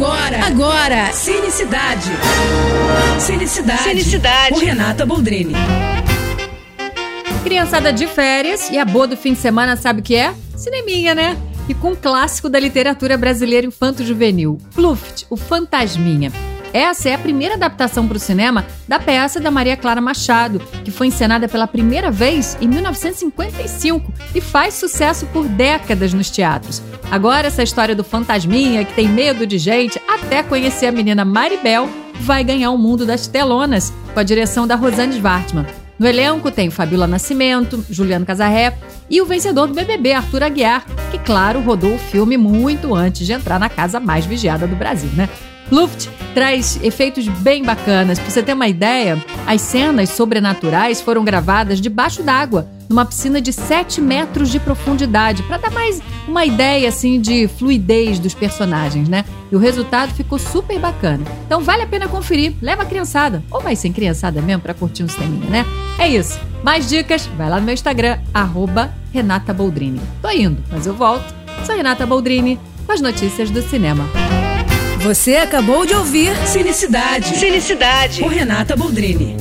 Agora, agora, Cinicidade. Cinicidade. Cinicidade. Com Renata Boldrini. Criançada de férias e a boa do fim de semana sabe o que é? Cineminha, né? E com um clássico da literatura brasileira infanto-juvenil, Pluft, o Fantasminha. Essa é a primeira adaptação para o cinema da peça da Maria Clara Machado, que foi encenada pela primeira vez em 1955 e faz sucesso por décadas nos teatros. Agora, essa história do fantasminha que tem medo de gente, até conhecer a menina Maribel, vai ganhar o mundo das telonas, com a direção da Rosane Svartman. No elenco tem Fabiola Nascimento, Juliano Casarré e o vencedor do BBB, Arthur Aguiar, que, claro, rodou o filme muito antes de entrar na casa mais vigiada do Brasil, né? Luft traz efeitos bem bacanas. Pra você ter uma ideia, as cenas sobrenaturais foram gravadas debaixo d'água, numa piscina de 7 metros de profundidade, para dar mais uma ideia assim de fluidez dos personagens, né? E o resultado ficou super bacana. Então vale a pena conferir. Leva a criançada, ou vai sem criançada mesmo para curtir um cineminha, né? É isso. Mais dicas, vai lá no meu Instagram, arroba Renata Boldrini. Tô indo, mas eu volto. Sou Renata Boldrini com as notícias do cinema. Você acabou de ouvir Cinicidade. Cinicidade. Com Renata Boldrini.